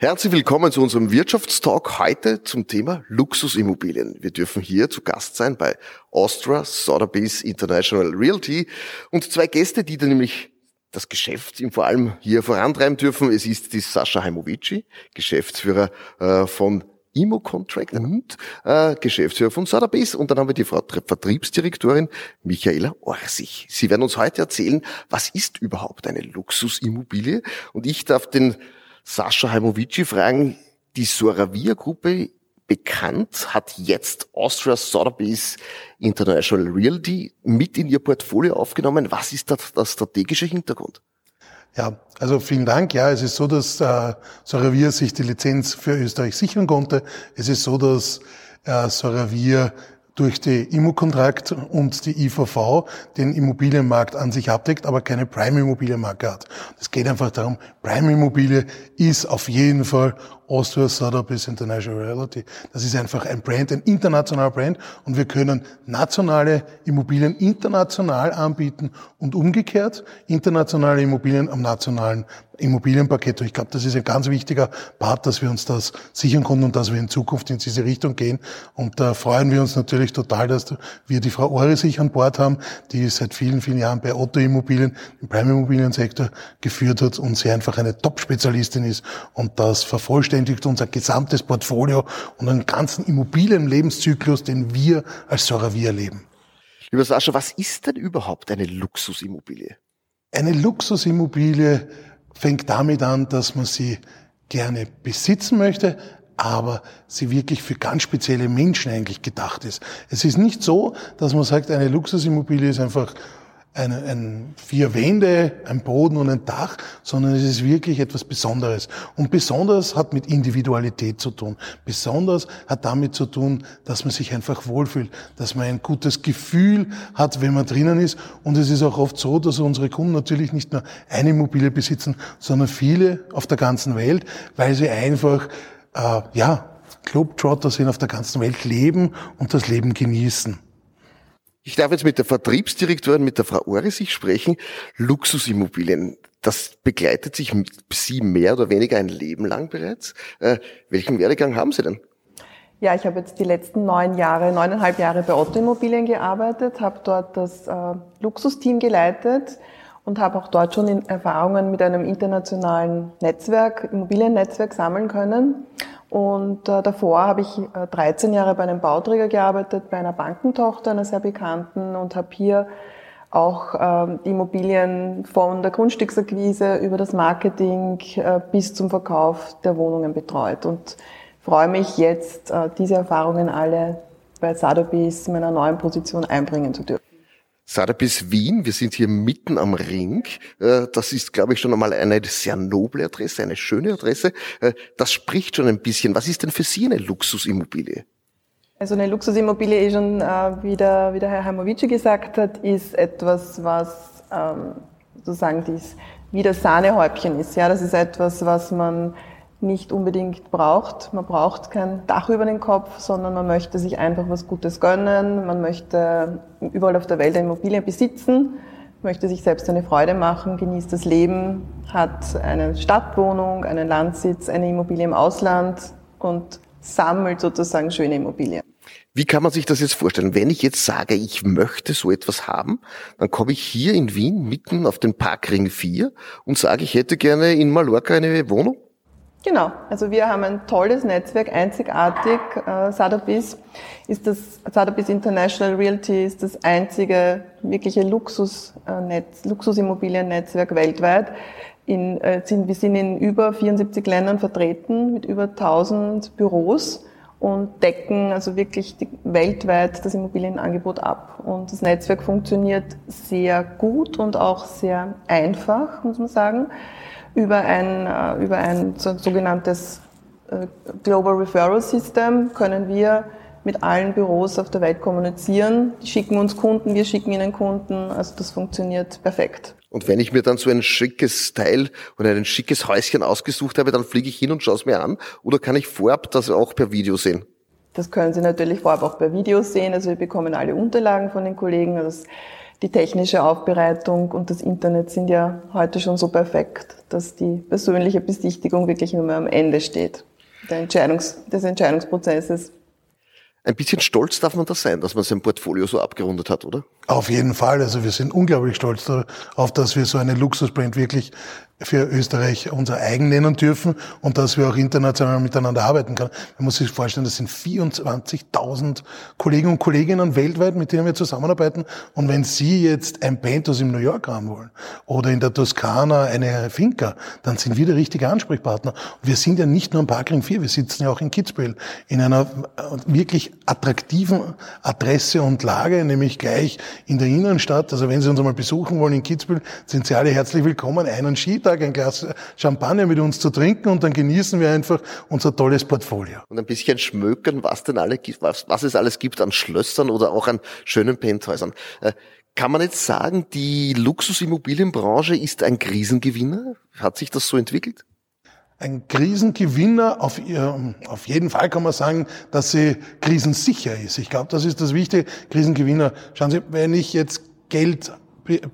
Herzlich willkommen zu unserem Wirtschaftstalk heute zum Thema Luxusimmobilien. Wir dürfen hier zu Gast sein bei Austria Sotheby's International Realty und zwei Gäste, die dann nämlich das Geschäft vor allem hier vorantreiben dürfen. Es ist die Sascha Heimovici, Geschäftsführer äh, von Imo Contract und äh, Geschäftsführer von Sotheby's. Und dann haben wir die Frau Vertriebsdirektorin Michaela Orsich. Sie werden uns heute erzählen, was ist überhaupt eine Luxusimmobilie? Und ich darf den Sascha Heimovici fragen, die Soravia-Gruppe bekannt, hat jetzt Austria Sotheby's International Realty mit in ihr Portfolio aufgenommen. Was ist da der strategische Hintergrund? Ja, also vielen Dank. Ja, es ist so, dass äh, Soravia sich die Lizenz für Österreich sichern konnte. Es ist so, dass äh, Soravia durch die Immokontrakt und die IVV den Immobilienmarkt an sich abdeckt, aber keine Prime-Immobilienmarke hat. Es geht einfach darum, Prime-Immobilie ist auf jeden Fall Austria Sotheby's International Realty. Das ist einfach ein Brand, ein internationaler Brand und wir können nationale Immobilien international anbieten und umgekehrt internationale Immobilien am nationalen Immobilienpaket. Ich glaube, das ist ein ganz wichtiger Part, dass wir uns das sichern konnten und dass wir in Zukunft in diese Richtung gehen. Und da freuen wir uns natürlich total, dass wir die Frau Ore sich an Bord haben, die seit vielen, vielen Jahren bei Otto Immobilien, im Prime Immobiliensektor geführt hat und sie einfach eine Top-Spezialistin ist und das vervollständigt unser gesamtes Portfolio und einen ganzen Immobilienlebenszyklus, den wir als Soravia leben. Lieber Sascha, was ist denn überhaupt eine Luxusimmobilie? Eine Luxusimmobilie fängt damit an, dass man sie gerne besitzen möchte, aber sie wirklich für ganz spezielle Menschen eigentlich gedacht ist. Es ist nicht so, dass man sagt, eine Luxusimmobilie ist einfach ein, ein vier Wände, ein Boden und ein Dach, sondern es ist wirklich etwas Besonderes. Und besonders hat mit Individualität zu tun. Besonders hat damit zu tun, dass man sich einfach wohlfühlt, dass man ein gutes Gefühl hat, wenn man drinnen ist. Und es ist auch oft so, dass unsere Kunden natürlich nicht nur eine Immobilie besitzen, sondern viele auf der ganzen Welt, weil sie einfach, äh, ja, Globetrotter sind auf der ganzen Welt leben und das Leben genießen. Ich darf jetzt mit der Vertriebsdirektorin, mit der Frau Orisich sprechen. Luxusimmobilien, das begleitet sich Sie mehr oder weniger ein Leben lang bereits. Äh, welchen Werdegang haben Sie denn? Ja, ich habe jetzt die letzten neun Jahre, neuneinhalb Jahre bei Otto Immobilien gearbeitet, habe dort das äh, Luxusteam geleitet und habe auch dort schon Erfahrungen mit einem internationalen Netzwerk, Immobiliennetzwerk sammeln können und äh, davor habe ich äh, 13 Jahre bei einem Bauträger gearbeitet, bei einer Bankentochter, einer sehr bekannten, und habe hier auch äh, Immobilien von der Grundstücksakquise über das Marketing äh, bis zum Verkauf der Wohnungen betreut. Und freue mich jetzt, äh, diese Erfahrungen alle bei in meiner neuen Position einbringen zu dürfen. Sotheby's Wien, wir sind hier mitten am Ring. Äh, das ist, glaube ich, schon einmal eine sehr noble Adresse, eine schöne Adresse. Äh, das spricht schon ein bisschen. Was ist denn für Sie eine Luxusimmobilie? Also eine Luxusimmobilie, eh schon, äh, wie der, wie der Herr Hamovici gesagt hat, ist etwas, was ähm, sozusagen dies wie das Sahnehäubchen ist. Ja, das ist etwas, was man nicht unbedingt braucht. Man braucht kein Dach über den Kopf, sondern man möchte sich einfach was Gutes gönnen. Man möchte überall auf der Welt eine Immobilie besitzen, möchte sich selbst eine Freude machen, genießt das Leben, hat eine Stadtwohnung, einen Landsitz, eine Immobilie im Ausland und sammelt sozusagen schöne Immobilien. Wie kann man sich das jetzt vorstellen? Wenn ich jetzt sage, ich möchte so etwas haben, dann komme ich hier in Wien mitten auf den Parkring 4 und sage, ich hätte gerne in Mallorca eine Wohnung? Genau, also wir haben ein tolles Netzwerk, einzigartig. Äh, Sotheby's ist das, Sotheby's International Realty ist das einzige wirkliche Luxusnetz, Luxusimmobiliennetzwerk weltweit. In, äh, sind, wir sind in über 74 Ländern vertreten mit über 1000 Büros und decken also wirklich die, weltweit das Immobilienangebot ab. Und das Netzwerk funktioniert sehr gut und auch sehr einfach, muss man sagen über ein, äh, über ein sogenanntes äh, Global Referral System können wir mit allen Büros auf der Welt kommunizieren. Die schicken uns Kunden, wir schicken ihnen Kunden. Also das funktioniert perfekt. Und wenn ich mir dann so ein schickes Teil oder ein schickes Häuschen ausgesucht habe, dann fliege ich hin und schaue es mir an? Oder kann ich vorab das auch per Video sehen? Das können Sie natürlich vorab auch per Video sehen. Also wir bekommen alle Unterlagen von den Kollegen. Also die technische Aufbereitung und das Internet sind ja heute schon so perfekt, dass die persönliche Besichtigung wirklich nur mehr am Ende steht des Entscheidungsprozesses. Ein bisschen stolz darf man das sein, dass man sein Portfolio so abgerundet hat, oder? Auf jeden Fall. Also wir sind unglaublich stolz darauf, dass wir so eine Luxusbrand wirklich für Österreich unser eigen nennen dürfen und dass wir auch international miteinander arbeiten können. Man muss sich vorstellen, das sind 24.000 Kollegen und Kolleginnen weltweit, mit denen wir zusammenarbeiten. Und wenn Sie jetzt ein Pentos im New York haben wollen oder in der Toskana eine Finca, dann sind wir der richtige Ansprechpartner. Wir sind ja nicht nur am Parkring 4, wir sitzen ja auch in Kitzbühel in einer wirklich attraktiven Adresse und Lage, nämlich gleich in der Innenstadt. Also wenn Sie uns einmal besuchen wollen in Kitzbühel, sind Sie alle herzlich willkommen. Einen Skitag, ein Glas Champagner mit uns zu trinken und dann genießen wir einfach unser tolles Portfolio. Und ein bisschen schmökern, was denn alle gibt, was, was es alles gibt an Schlössern oder auch an schönen Penthäusern. Äh, kann man jetzt sagen, die Luxusimmobilienbranche ist ein Krisengewinner? Hat sich das so entwickelt? Ein Krisengewinner, auf, auf jeden Fall kann man sagen, dass sie krisensicher ist. Ich glaube, das ist das Wichtige. Krisengewinner. Schauen Sie, wenn ich jetzt Geld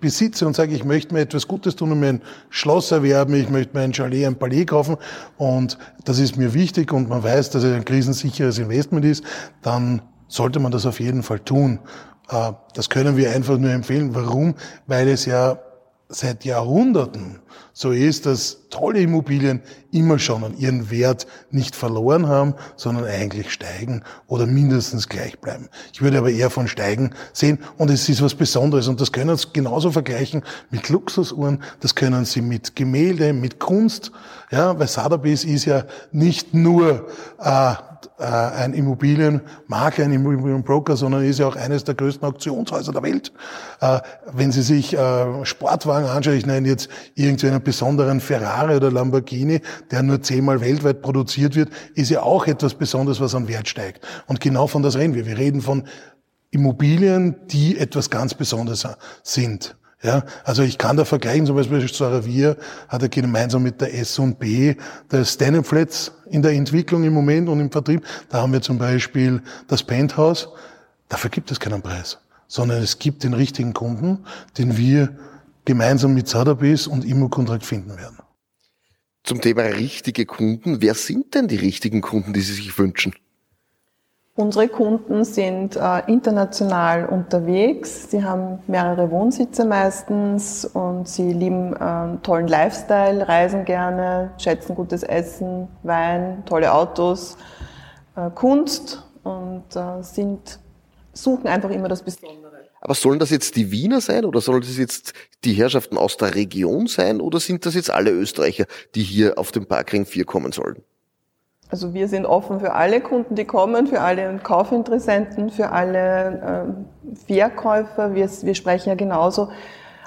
besitze und sage, ich möchte mir etwas Gutes tun und mir ein Schloss erwerben, ich möchte mir ein Chalet, ein Palais kaufen und das ist mir wichtig und man weiß, dass es ein krisensicheres Investment ist, dann sollte man das auf jeden Fall tun. Äh, das können wir einfach nur empfehlen. Warum? Weil es ja seit Jahrhunderten so ist, dass tolle Immobilien immer schon an ihren Wert nicht verloren haben, sondern eigentlich steigen oder mindestens gleich bleiben. Ich würde aber eher von steigen sehen und es ist was Besonderes und das können Sie genauso vergleichen mit Luxusuhren, das können Sie mit Gemälde, mit Kunst, ja, weil Sotheby's ist ja nicht nur äh, äh, ein Immobilienmakler, ein Immobilienbroker, sondern ist ja auch eines der größten Auktionshäuser der Welt. Äh, wenn Sie sich äh, Sportwagen anschauen, ich nenne jetzt irgendeinen besonderen Ferrari oder Lamborghini, der nur zehnmal weltweit produziert wird, ist ja auch etwas Besonderes, was an Wert steigt. Und genau von das reden wir. Wir reden von Immobilien, die etwas ganz Besonderes sind. Ja, also ich kann da vergleichen, zum Beispiel Saravir hat er gemeinsam mit der S&B der Stanflats in der Entwicklung im Moment und im Vertrieb. Da haben wir zum Beispiel das Penthouse. Dafür gibt es keinen Preis, sondern es gibt den richtigen Kunden, den wir gemeinsam mit Sotheby's und Immokontrakt finden werden. Zum Thema richtige Kunden. Wer sind denn die richtigen Kunden, die Sie sich wünschen? Unsere Kunden sind äh, international unterwegs. Sie haben mehrere Wohnsitze meistens und sie lieben äh, tollen Lifestyle, reisen gerne, schätzen gutes Essen, Wein, tolle Autos, äh, Kunst und äh, sind, suchen einfach immer das Besondere. Aber sollen das jetzt die Wiener sein oder sollen das jetzt die Herrschaften aus der Region sein oder sind das jetzt alle Österreicher, die hier auf den Parkring 4 kommen sollen? Also wir sind offen für alle Kunden, die kommen, für alle Kaufinteressenten, für alle äh, Verkäufer. Wir, wir sprechen ja genauso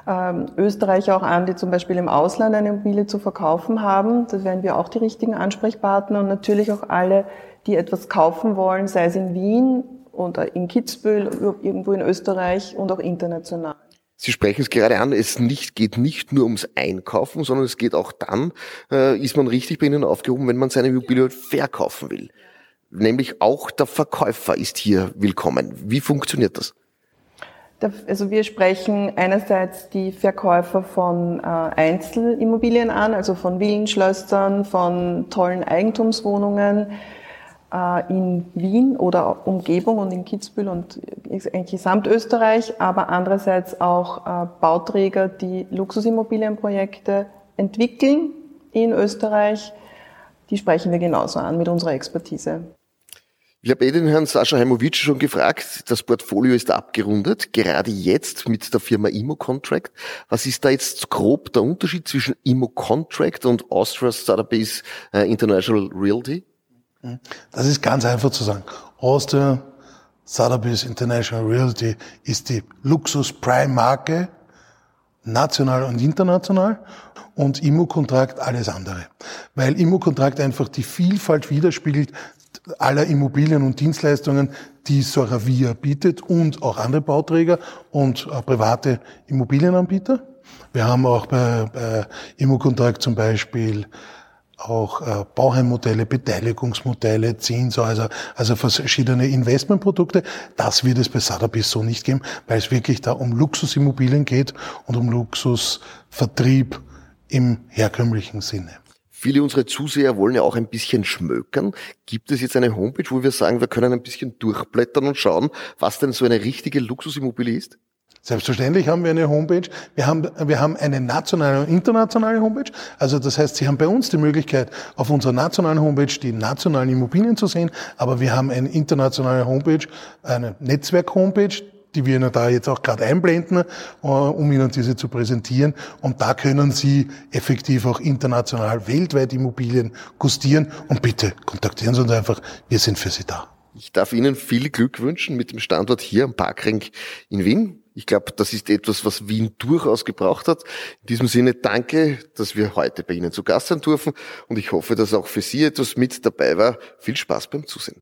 ähm, Österreicher auch an, die zum Beispiel im Ausland eine Immobilie zu verkaufen haben. Da wären wir auch die richtigen Ansprechpartner und natürlich auch alle, die etwas kaufen wollen, sei es in Wien oder in Kitzbühel, irgendwo in Österreich und auch international. Sie sprechen es gerade an, es nicht, geht nicht nur ums Einkaufen, sondern es geht auch dann, äh, ist man richtig bei Ihnen aufgehoben, wenn man seine Immobilie verkaufen will. Nämlich auch der Verkäufer ist hier willkommen. Wie funktioniert das? Also wir sprechen einerseits die Verkäufer von äh, Einzelimmobilien an, also von Villenschlössern, von tollen Eigentumswohnungen, in Wien oder Umgebung und in Kitzbühel und eigentlich Gesamtösterreich, aber andererseits auch äh, Bauträger, die Luxusimmobilienprojekte entwickeln in Österreich. Die sprechen wir genauso an mit unserer Expertise. Ich habe eh den Herrn Sascha Heimovic schon gefragt, das Portfolio ist abgerundet, gerade jetzt mit der Firma Immo Contract. Was ist da jetzt grob der Unterschied zwischen Immo Contract und Austria Sotheby's äh, International Realty? Das ist ganz einfach zu sagen. Austria Sotheby's International Realty ist die Luxus-Prime-Marke, national und international und Immo-Kontrakt alles andere. Weil Immo-Kontrakt einfach die Vielfalt widerspiegelt aller Immobilien und Dienstleistungen, die Soravia bietet und auch andere Bauträger und äh, private Immobilienanbieter. Wir haben auch bei, bei Immo-Kontrakt zum Beispiel auch äh, Bauheimmodelle, Beteiligungsmodelle, Zinshäuser, also verschiedene Investmentprodukte. Das wird es bei Sotheby's so nicht geben, weil es wirklich da um Luxusimmobilien geht und um Luxusvertrieb im herkömmlichen Sinne. Viele unserer Zuseher wollen ja auch ein bisschen schmökern. Gibt es jetzt eine Homepage, wo wir sagen, wir können ein bisschen durchblättern und schauen, was denn so eine richtige Luxusimmobilie ist? Selbstverständlich haben wir eine Homepage. Wir haben, wir haben eine nationale und internationale Homepage. Also das heißt, Sie haben bei uns die Möglichkeit, auf unserer nationalen Homepage die nationalen Immobilien zu sehen. Aber wir haben eine internationale Homepage, eine Netzwerk-Homepage, die wir Ihnen da jetzt auch gerade einblenden, äh, um Ihnen diese zu präsentieren. Und da können Sie effektiv auch international weltweit Immobilien gustieren. Und bitte kontaktieren Sie uns einfach. Wir sind für Sie da. Ich darf Ihnen viel Glück wünschen mit dem Standort hier am Parkring in Wien. Ich glaube, das ist etwas, was Wien durchaus gebraucht hat. In diesem Sinne danke, dass wir heute bei Ihnen zu Gast sein dürfen und ich hoffe, dass auch für Sie etwas mit dabei war. Viel Spaß beim Zusehen.